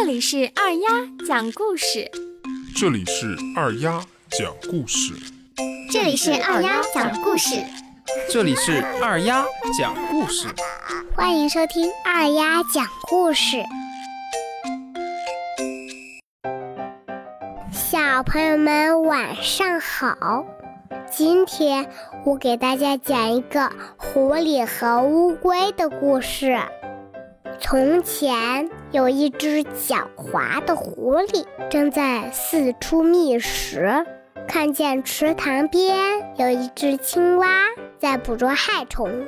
这里是二丫讲故事，这里是二丫讲故事，这里是二丫讲故事，这里是二丫讲故事，欢迎收听二丫讲故事。小朋友们晚上好，今天我给大家讲一个狐狸和乌龟的故事。从前有一只狡猾的狐狸，正在四处觅食，看见池塘边有一只青蛙在捕捉害虫。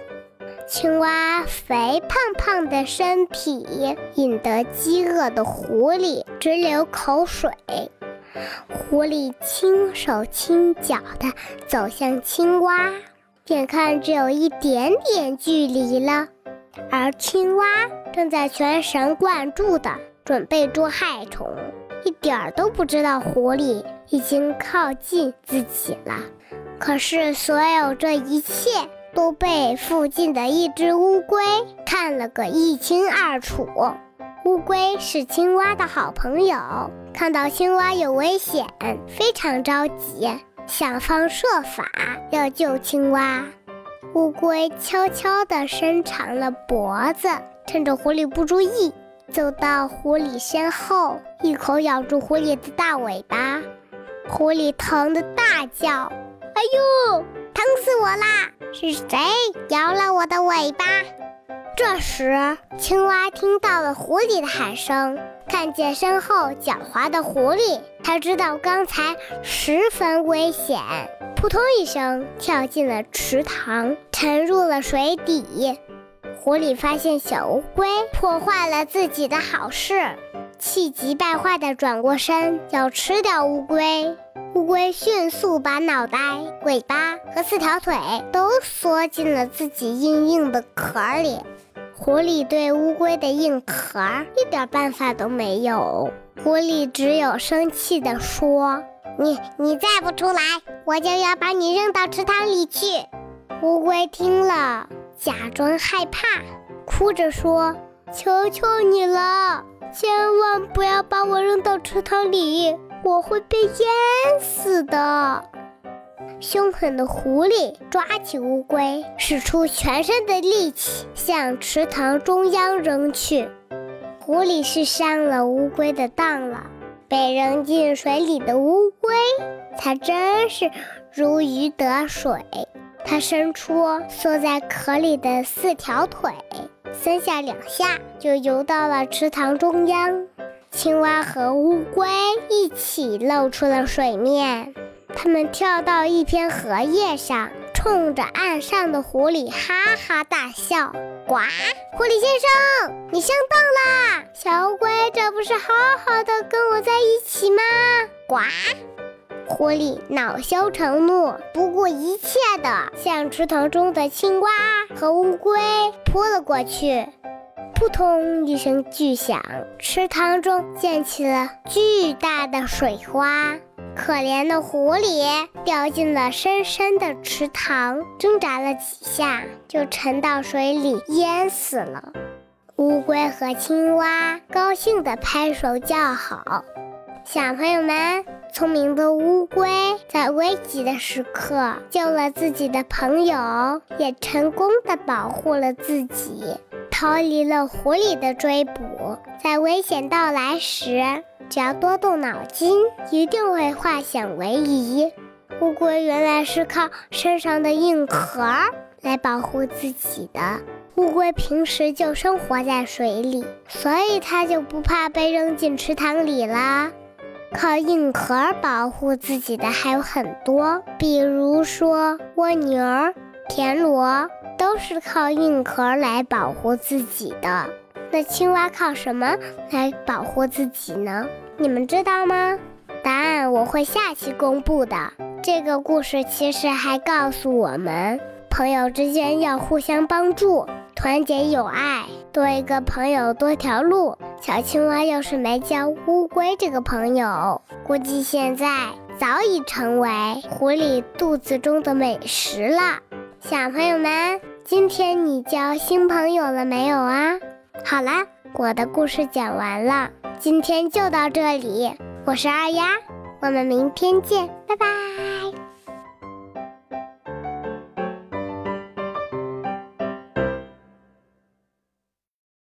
青蛙肥胖胖的身体引得饥饿的狐狸直流口水。狐狸轻手轻脚地走向青蛙，眼看只有一点点距离了，而青蛙。正在全神贯注地准备捉害虫，一点儿都不知道狐狸已经靠近自己了。可是，所有这一切都被附近的一只乌龟看了个一清二楚。乌龟是青蛙的好朋友，看到青蛙有危险，非常着急，想方设法要救青蛙。乌龟悄悄地伸长了脖子。趁着狐狸不注意，走到狐狸身后，一口咬住狐狸的大尾巴。狐狸疼得大叫：“哎呦，疼死我啦！是谁咬了我的尾巴？”这时，青蛙听到了狐狸的喊声，看见身后狡猾的狐狸，它知道刚才十分危险，扑通一声跳进了池塘，沉入了水底。狐狸发现小乌龟破坏了自己的好事，气急败坏地转过身要吃掉乌龟。乌龟迅速把脑袋、尾巴和四条腿都缩进了自己硬硬的壳里。狐狸对乌龟的硬壳一点办法都没有，狐狸只有生气地说：“你你再不出来，我就要把你扔到池塘里去。”乌龟听了。假装害怕，哭着说：“求求你了，千万不要把我扔到池塘里，我会被淹死的。”凶狠的狐狸抓起乌龟，使出全身的力气向池塘中央扔去。狐狸是上了乌龟的当了，被扔进水里的乌龟才真是如鱼得水。它伸出缩在壳里的四条腿，三下两下就游到了池塘中央。青蛙和乌龟一起露出了水面，它们跳到一片荷叶上，冲着岸上的狐狸哈哈大笑。呱，狐狸先生，你上当啦！小乌龟，这不是好好的跟我在一起吗？呱。狐狸恼羞成怒，不顾一切地向池塘中的青蛙和乌龟扑了过去。扑通一声巨响，池塘中溅起了巨大的水花。可怜的狐狸掉进了深深的池塘，挣扎了几下，就沉到水里淹死了。乌龟和青蛙高兴地拍手叫好。小朋友们，聪明的乌龟在危急的时刻救了自己的朋友，也成功的保护了自己，逃离了狐狸的追捕。在危险到来时，只要多动脑筋，一定会化险为夷。乌龟原来是靠身上的硬壳来保护自己的。乌龟平时就生活在水里，所以它就不怕被扔进池塘里啦。靠硬壳保护自己的还有很多，比如说蜗牛、田螺，都是靠硬壳来保护自己的。那青蛙靠什么来保护自己呢？你们知道吗？答案我会下期公布的。这个故事其实还告诉我们，朋友之间要互相帮助。团结友爱，多一个朋友多条路。小青蛙要是没交乌龟这个朋友，估计现在早已成为狐狸肚子中的美食了。小朋友们，今天你交新朋友了没有啊？好啦，我的故事讲完了，今天就到这里，我是二丫，我们明天见，拜拜。